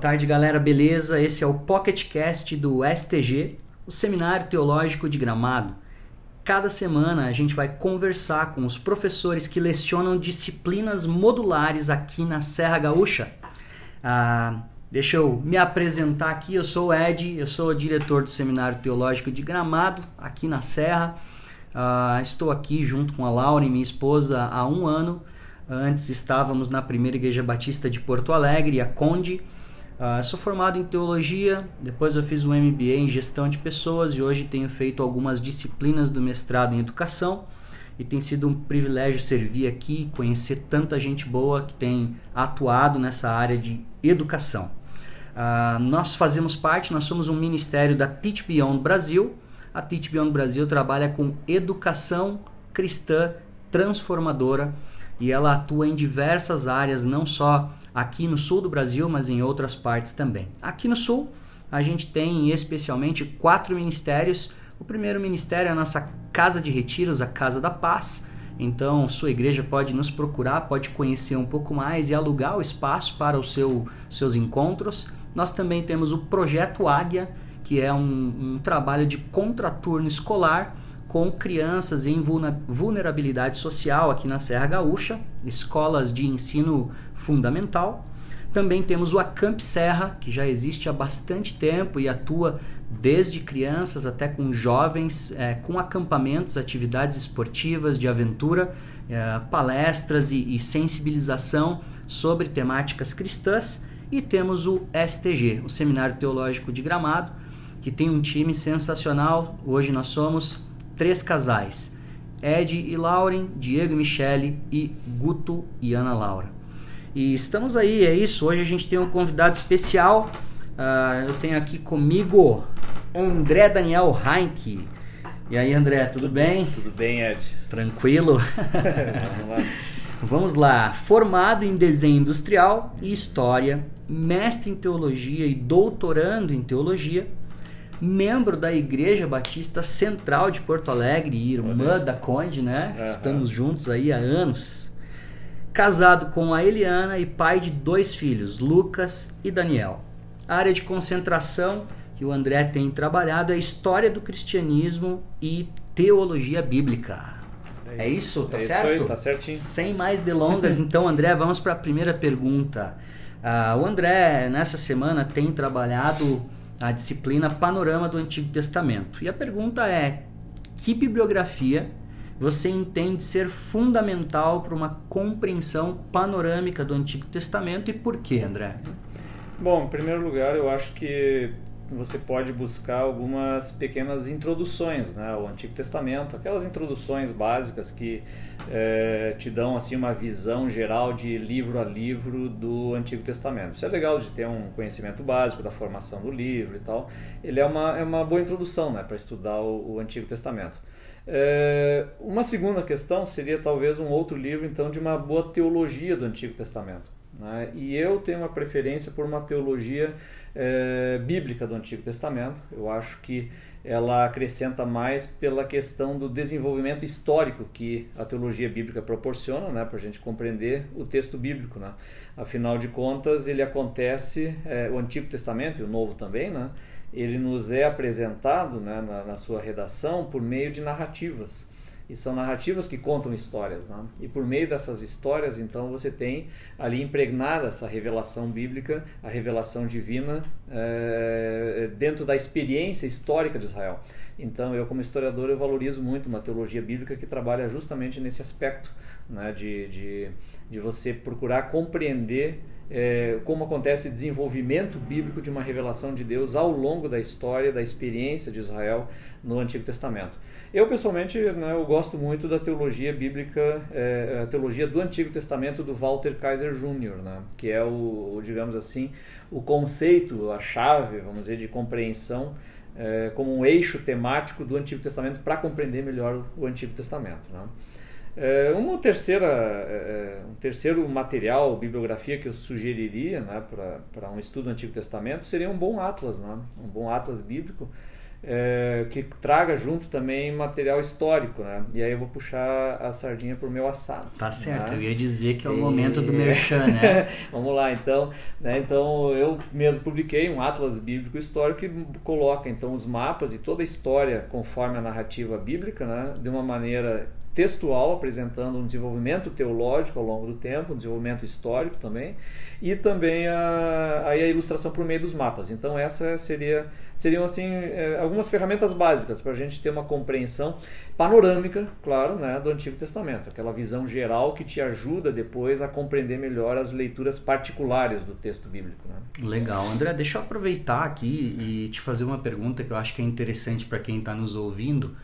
tarde, galera, beleza? Esse é o PocketCast do STG, o Seminário Teológico de Gramado. Cada semana a gente vai conversar com os professores que lecionam disciplinas modulares aqui na Serra Gaúcha. Ah, deixa eu me apresentar aqui, eu sou o Ed, eu sou diretor do Seminário Teológico de Gramado, aqui na Serra. Ah, estou aqui junto com a Laura, minha esposa, há um ano. Antes estávamos na primeira Igreja Batista de Porto Alegre, a Conde. Uh, sou formado em teologia, depois eu fiz um MBA em gestão de pessoas e hoje tenho feito algumas disciplinas do mestrado em educação. E tem sido um privilégio servir aqui, conhecer tanta gente boa que tem atuado nessa área de educação. Uh, nós fazemos parte, nós somos um ministério da Teach Beyond Brasil. A Teach Beyond Brasil trabalha com educação cristã transformadora e ela atua em diversas áreas, não só aqui no sul do Brasil, mas em outras partes também. Aqui no sul, a gente tem especialmente quatro ministérios. O primeiro ministério é a nossa Casa de Retiros, a Casa da Paz. Então, sua igreja pode nos procurar, pode conhecer um pouco mais e alugar o espaço para os seu, seus encontros. Nós também temos o Projeto Águia, que é um, um trabalho de contraturno escolar com crianças em vulnerabilidade social aqui na Serra Gaúcha, escolas de ensino fundamental. Também temos o Acamp Serra, que já existe há bastante tempo e atua desde crianças até com jovens, é, com acampamentos, atividades esportivas, de aventura, é, palestras e, e sensibilização sobre temáticas cristãs. E temos o STG, o Seminário Teológico de Gramado, que tem um time sensacional. Hoje nós somos três casais: Ed e Lauren, Diego e Michele e Guto e Ana Laura. E estamos aí, é isso. Hoje a gente tem um convidado especial. Uh, eu tenho aqui comigo André Daniel Heinck. E aí, André, tudo bem? Tudo bem, Ed. Tranquilo? Vamos lá. Vamos lá. Formado em desenho industrial e história, mestre em teologia e doutorando em teologia, membro da Igreja Batista Central de Porto Alegre, irmã da Conde, né? Uhum. Estamos juntos aí há anos. Casado com a Eliana e pai de dois filhos, Lucas e Daniel. A área de concentração que o André tem trabalhado é história do cristianismo e teologia bíblica. É isso, tá é certo? Isso aí, tá certinho. Sem mais delongas, então, André, vamos para a primeira pergunta. Uh, o André, nessa semana, tem trabalhado a disciplina Panorama do Antigo Testamento. E a pergunta é: que bibliografia você entende ser fundamental para uma compreensão panorâmica do Antigo Testamento e por quê, André? Bom, em primeiro lugar, eu acho que você pode buscar algumas pequenas introduções né, ao Antigo Testamento, aquelas introduções básicas que é, te dão assim uma visão geral de livro a livro do Antigo Testamento. Isso é legal de ter um conhecimento básico da formação do livro e tal. Ele é uma, é uma boa introdução né, para estudar o, o, Antigo Testamento. É, uma segunda questão seria talvez um outro livro então de uma boa teologia do Antigo Testamento. Né? E eu tenho uma preferência por uma teologia é, bíblica do Antigo Testamento. Eu acho que ela acrescenta mais pela questão do desenvolvimento histórico que a teologia bíblica proporciona, né, para a gente compreender o texto bíblico. Né? Afinal de contas, ele acontece, é, o Antigo Testamento e o Novo também, né, ele nos é apresentado né, na, na sua redação por meio de narrativas. E são narrativas que contam histórias. Né? E por meio dessas histórias, então, você tem ali impregnada essa revelação bíblica, a revelação divina, é, dentro da experiência histórica de Israel. Então, eu, como historiador, eu valorizo muito uma teologia bíblica que trabalha justamente nesse aspecto né? de, de, de você procurar compreender é, como acontece o desenvolvimento bíblico de uma revelação de Deus ao longo da história, da experiência de Israel no Antigo Testamento. Eu, pessoalmente, né, eu gosto muito da teologia bíblica, é, a teologia do Antigo Testamento do Walter Kaiser Jr., né, que é o, o, digamos assim, o conceito, a chave, vamos dizer, de compreensão é, como um eixo temático do Antigo Testamento para compreender melhor o Antigo Testamento. Né. É, uma terceira, é, é, um terceiro material, bibliografia que eu sugeriria né, para um estudo do Antigo Testamento seria um bom atlas, né, um bom atlas bíblico, é, que traga junto também material histórico, né? E aí eu vou puxar a sardinha pro meu assado. Tá certo, né? eu ia dizer que é o e... momento do merchan, né? Vamos lá, então, né? Então eu mesmo publiquei um atlas bíblico histórico que coloca então os mapas e toda a história conforme a narrativa bíblica, né? De uma maneira textual, apresentando um desenvolvimento teológico ao longo do tempo, um desenvolvimento histórico também, e também a, a ilustração por meio dos mapas. Então essa seria seriam assim é, algumas ferramentas básicas para a gente ter uma compreensão panorâmica, claro, né, do Antigo Testamento, aquela visão geral que te ajuda depois a compreender melhor as leituras particulares do texto bíblico. Né? Legal, André, deixa eu aproveitar aqui e te fazer uma pergunta que eu acho que é interessante para quem está nos ouvindo.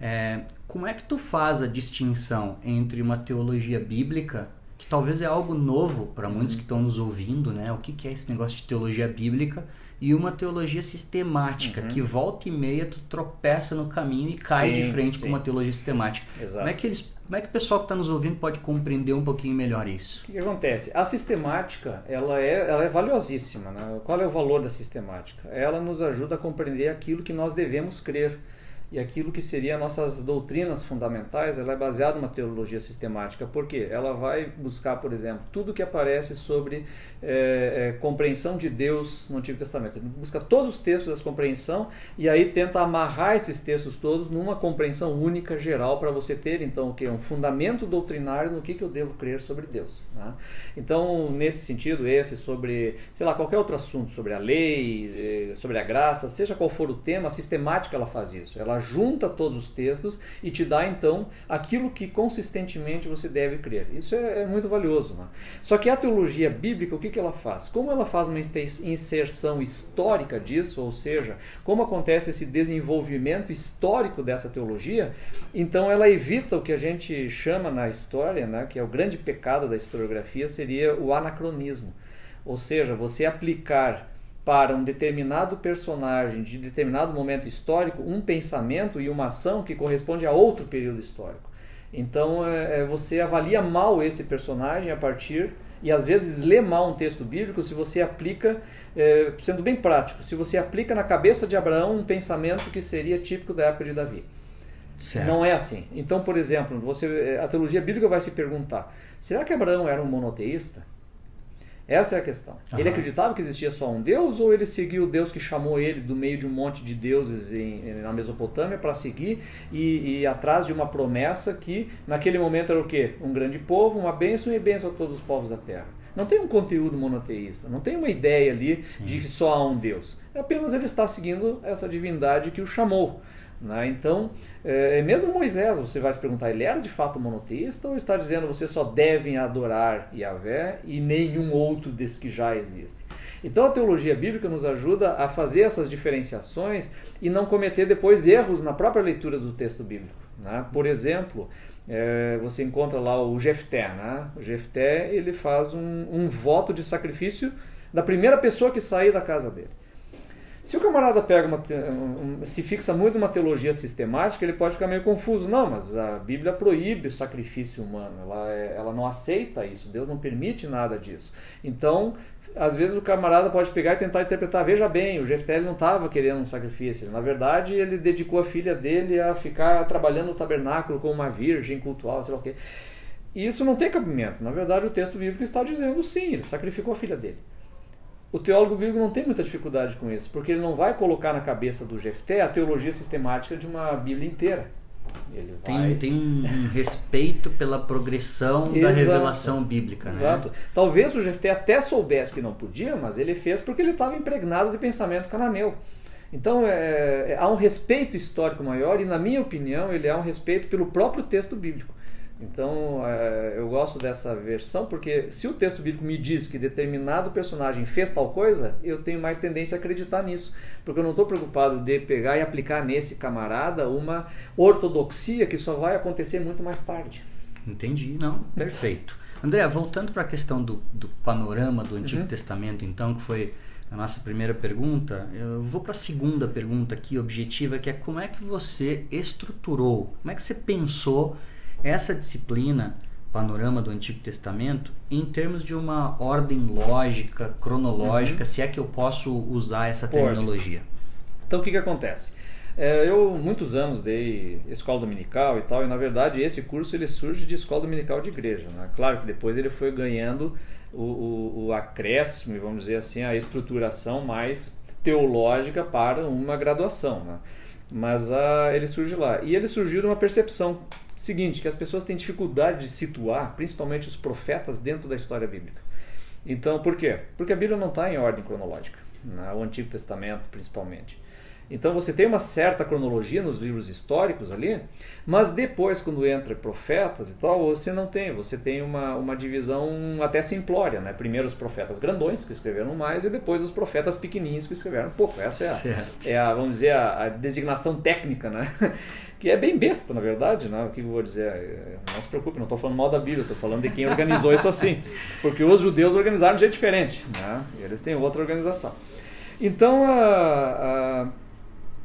É, como é que tu faz a distinção entre uma teologia bíblica, que talvez é algo novo para muitos que estão nos ouvindo, né? O que, que é esse negócio de teologia bíblica? E uma teologia sistemática, uhum. que volta e meia tu tropeça no caminho e cai sim, de frente sim. com uma teologia sistemática. Exato. Como é que eles como é que o pessoal que está nos ouvindo pode compreender um pouquinho melhor isso? O que, que, acontece? A sistemática ela é, ela é valiosíssima. Né? Qual é o valor da sistemática? Ela nos ajuda a compreender aquilo que nós devemos crer e aquilo que seria nossas doutrinas fundamentais, ela é baseada numa teologia sistemática, porque ela vai buscar, por exemplo, tudo que aparece sobre é, é, compreensão de Deus no Antigo Testamento. Ele busca todos os textos dessa compreensão e aí tenta amarrar esses textos todos numa compreensão única, geral, para você ter, então, o que? Um fundamento doutrinário no que, que eu devo crer sobre Deus. Né? Então, nesse sentido, esse sobre, sei lá, qualquer outro assunto, sobre a lei, eh, sobre a graça, seja qual for o tema, a sistemática ela faz isso. Ela junta todos os textos e te dá então aquilo que consistentemente você deve crer. Isso é, é muito valioso. Né? Só que a teologia bíblica, o que, que ela faz? Como ela faz uma inserção histórica disso, ou seja, como acontece esse desenvolvimento histórico dessa teologia, então ela evita o que a gente chama na história, né, que é o grande pecado da historiografia, seria o anacronismo. Ou seja, você aplicar para um determinado personagem de determinado momento histórico um pensamento e uma ação que corresponde a outro período histórico. Então é, é, você avalia mal esse personagem a partir e às vezes lê mal um texto bíblico se você aplica, é, sendo bem prático, se você aplica na cabeça de Abraão um pensamento que seria típico da época de Davi. Certo. Não é assim. Então, por exemplo, você, a teologia bíblica vai se perguntar: será que Abraão era um monoteísta? Essa é a questão. Uhum. Ele acreditava que existia só um Deus ou ele seguiu o Deus que chamou ele do meio de um monte de deuses em, na Mesopotâmia para seguir e, e, atrás de uma promessa que naquele momento era o quê? Um grande povo, uma bênção e bênção a todos os povos da terra. Não tem um conteúdo monoteísta, não tem uma ideia ali Sim. de que só há um Deus. É apenas ele está seguindo essa divindade que o chamou. Né? Então, é, mesmo Moisés, você vai se perguntar, ele era de fato monoteísta ou está dizendo você só devem adorar Yahvé e nenhum outro desses que já existem? Então a teologia bíblica nos ajuda a fazer essas diferenciações e não cometer depois erros na própria leitura do texto bíblico. Né? Por exemplo, é, você encontra lá o Jefté. Né? O Jefté ele faz um, um voto de sacrifício da primeira pessoa que sair da casa dele. Se o camarada pega uma, um, se fixa muito numa teologia sistemática, ele pode ficar meio confuso. Não, mas a Bíblia proíbe o sacrifício humano, ela, é, ela não aceita isso, Deus não permite nada disso. Então, às vezes o camarada pode pegar e tentar interpretar, veja bem, o Jefté não estava querendo um sacrifício, na verdade ele dedicou a filha dele a ficar trabalhando no tabernáculo como uma virgem cultual, sei lá o quê. E isso não tem cabimento, na verdade o texto bíblico está dizendo sim, ele sacrificou a filha dele. O teólogo bíblico não tem muita dificuldade com isso, porque ele não vai colocar na cabeça do Jefté a teologia sistemática de uma Bíblia inteira. Ele tem, vai... tem um respeito pela progressão da revelação bíblica. Né? Exato. Talvez o Jefté até soubesse que não podia, mas ele fez porque ele estava impregnado de pensamento cananeu. Então é, é, há um respeito histórico maior e, na minha opinião, ele há um respeito pelo próprio texto bíblico. Então é, eu gosto dessa versão porque se o texto bíblico me diz que determinado personagem fez tal coisa, eu tenho mais tendência a acreditar nisso, porque eu não estou preocupado de pegar e aplicar nesse camarada uma ortodoxia que só vai acontecer muito mais tarde. Entendi, não, perfeito. André, voltando para a questão do, do, panorama do Antigo uhum. Testamento, então, que foi a nossa primeira pergunta, eu vou para a segunda pergunta aqui, objetiva, que é como é que você estruturou, como é que você pensou essa disciplina, Panorama do Antigo Testamento, em termos de uma ordem lógica, cronológica, uhum. se é que eu posso usar essa terminologia. Então o que, que acontece? É, eu muitos anos dei escola dominical e tal, e na verdade esse curso ele surge de escola dominical de igreja. Né? Claro que depois ele foi ganhando o, o, o acréscimo, vamos dizer assim, a estruturação mais teológica para uma graduação. Né? Mas uh, ele surge lá. E ele surgiu de uma percepção seguinte, que as pessoas têm dificuldade de situar, principalmente os profetas, dentro da história bíblica. Então, por quê? Porque a Bíblia não está em ordem cronológica, né? o Antigo Testamento principalmente. Então você tem uma certa cronologia nos livros históricos ali, mas depois, quando entra profetas e tal, você não tem. Você tem uma, uma divisão até simplória, né? Primeiro os profetas grandões, que escreveram mais, e depois os profetas pequenininhos, que escreveram pouco. Essa é a, é a vamos dizer, a, a, designação técnica, né? que é bem besta, na verdade, né? O que eu vou dizer? É, não se preocupe, não estou falando mal da Bíblia, estou falando de quem organizou isso assim. Porque os judeus organizaram de jeito diferente, né? Eles têm outra organização. Então, a, a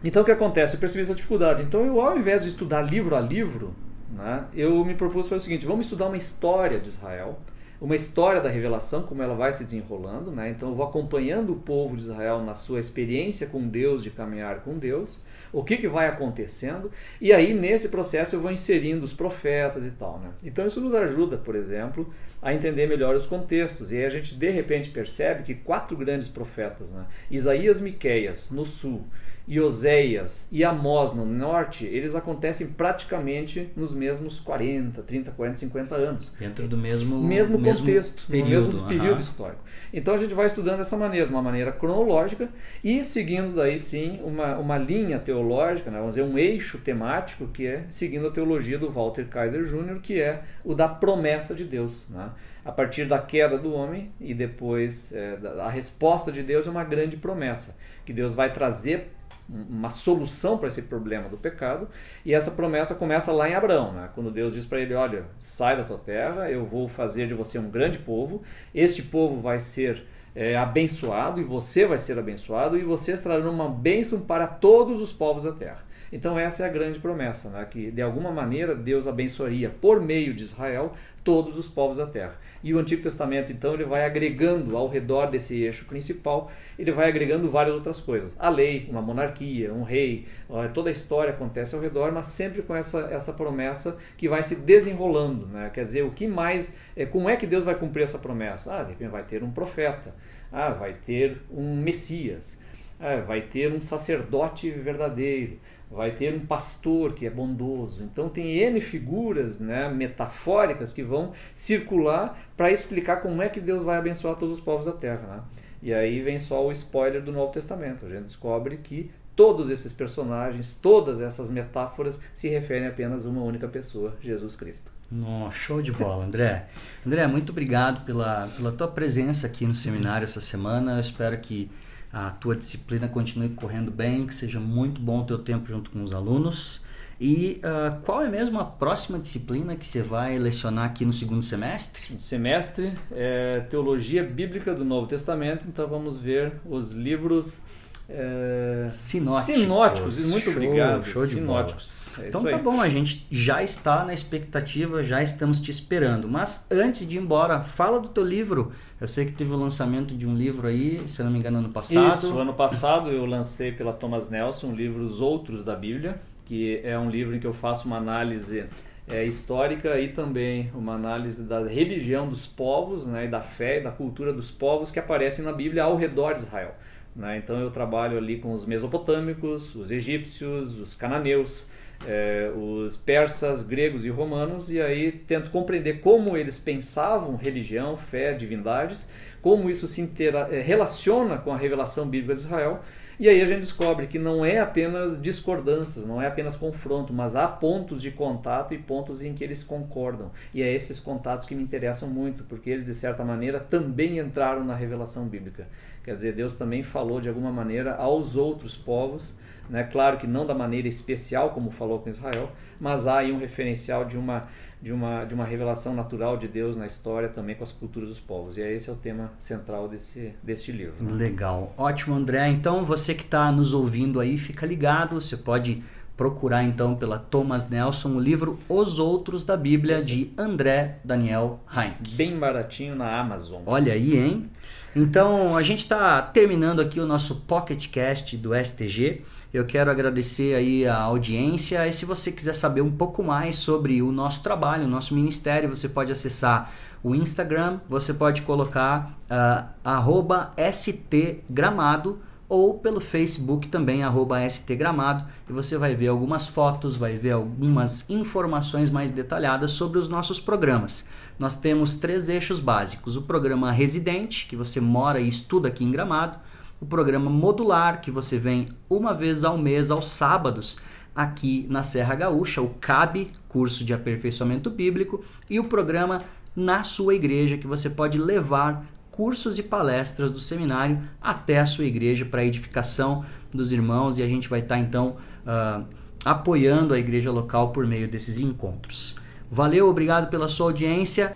então o que acontece? Eu percebi essa dificuldade. Então eu, ao invés de estudar livro a livro, né, eu me propus fazer o seguinte: vamos estudar uma história de Israel, uma história da revelação, como ela vai se desenrolando. Né? Então eu vou acompanhando o povo de Israel na sua experiência com Deus, de caminhar com Deus, o que, que vai acontecendo, e aí nesse processo eu vou inserindo os profetas e tal. Né? Então isso nos ajuda, por exemplo, a entender melhor os contextos. E aí a gente de repente percebe que quatro grandes profetas, né? Isaías, Miqueias no sul e Oséias e Amós no norte, eles acontecem praticamente nos mesmos 40, 30, 40, 50 anos. Dentro do mesmo, mesmo contexto, mesmo período, no mesmo período histórico. Então a gente vai estudando dessa maneira, de uma maneira cronológica e seguindo daí sim uma, uma linha teológica, né? vamos dizer, um eixo temático que é seguindo a teologia do Walter Kaiser Jr., que é o da promessa de Deus. Né? a partir da queda do homem e depois é, a resposta de Deus é uma grande promessa que Deus vai trazer uma solução para esse problema do pecado. E essa promessa começa lá em Abraão, né? quando Deus diz para ele: Olha, sai da tua terra, eu vou fazer de você um grande povo, este povo vai ser é, abençoado e você vai ser abençoado, e vocês trarão uma bênção para todos os povos da terra. Então, essa é a grande promessa, né? que de alguma maneira Deus abençoaria por meio de Israel todos os povos da terra. E o Antigo Testamento, então, ele vai agregando ao redor desse eixo principal, ele vai agregando várias outras coisas. A lei, uma monarquia, um rei, toda a história acontece ao redor, mas sempre com essa, essa promessa que vai se desenrolando. Né? Quer dizer, o que mais, é, como é que Deus vai cumprir essa promessa? Ah, de repente vai ter um profeta, ah, vai ter um Messias, ah, vai ter um sacerdote verdadeiro, vai ter um pastor que é bondoso. Então tem N figuras né, metafóricas que vão circular para explicar como é que Deus vai abençoar todos os povos da terra. Né? E aí vem só o spoiler do Novo Testamento. A gente descobre que todos esses personagens, todas essas metáforas se referem apenas a uma única pessoa, Jesus Cristo. Nossa, show de bola, André. André, muito obrigado pela, pela tua presença aqui no seminário essa semana. Eu espero que a tua disciplina continue correndo bem, que seja muito bom o teu tempo junto com os alunos. E uh, qual é mesmo a próxima disciplina que você vai lecionar aqui no segundo semestre? Semestre é Teologia Bíblica do Novo Testamento, então vamos ver os livros Sinóticos. Sinóticos, muito show, obrigado. Show de Sinóticos. É então tá bom, a gente já está na expectativa, já estamos te esperando. Mas antes de ir embora, fala do teu livro. Eu sei que teve o lançamento de um livro aí, se não me engano, ano passado. Isso, ano passado eu lancei pela Thomas Nelson o livro Os Outros da Bíblia, que é um livro em que eu faço uma análise é, histórica e também uma análise da religião dos povos, né, e da fé e da cultura dos povos que aparecem na Bíblia ao redor de Israel. Né? Então eu trabalho ali com os mesopotâmicos, os egípcios, os cananeus, é, os persas, gregos e romanos, e aí tento compreender como eles pensavam religião, fé, divindades, como isso se intera é, relaciona com a revelação bíblica de Israel. E aí a gente descobre que não é apenas discordâncias, não é apenas confronto, mas há pontos de contato e pontos em que eles concordam. E é esses contatos que me interessam muito, porque eles, de certa maneira, também entraram na revelação bíblica. Quer dizer, Deus também falou de alguma maneira aos outros povos, né? claro que não da maneira especial como falou com Israel, mas há aí um referencial de uma, de uma, de uma revelação natural de Deus na história também com as culturas dos povos. E esse é o tema central desse, desse livro. Né? Legal, ótimo André. Então você que está nos ouvindo aí, fica ligado, você pode procurar então pela Thomas Nelson o livro Os Outros da Bíblia Esse. de André Daniel Heinck. Bem baratinho na Amazon. Olha aí, hein? Então, a gente está terminando aqui o nosso Pocket Cast do STG. Eu quero agradecer aí a audiência. E se você quiser saber um pouco mais sobre o nosso trabalho, o nosso ministério, você pode acessar o Instagram, você pode colocar uh, stgramado ou pelo Facebook também, stgramado, e você vai ver algumas fotos, vai ver algumas informações mais detalhadas sobre os nossos programas. Nós temos três eixos básicos: o programa residente, que você mora e estuda aqui em Gramado, o programa modular, que você vem uma vez ao mês, aos sábados, aqui na Serra Gaúcha, o CAB, curso de aperfeiçoamento bíblico, e o programa na sua igreja, que você pode levar cursos e palestras do seminário até a sua igreja para edificação dos irmãos e a gente vai estar tá, então uh, apoiando a igreja local por meio desses encontros. Valeu, obrigado pela sua audiência.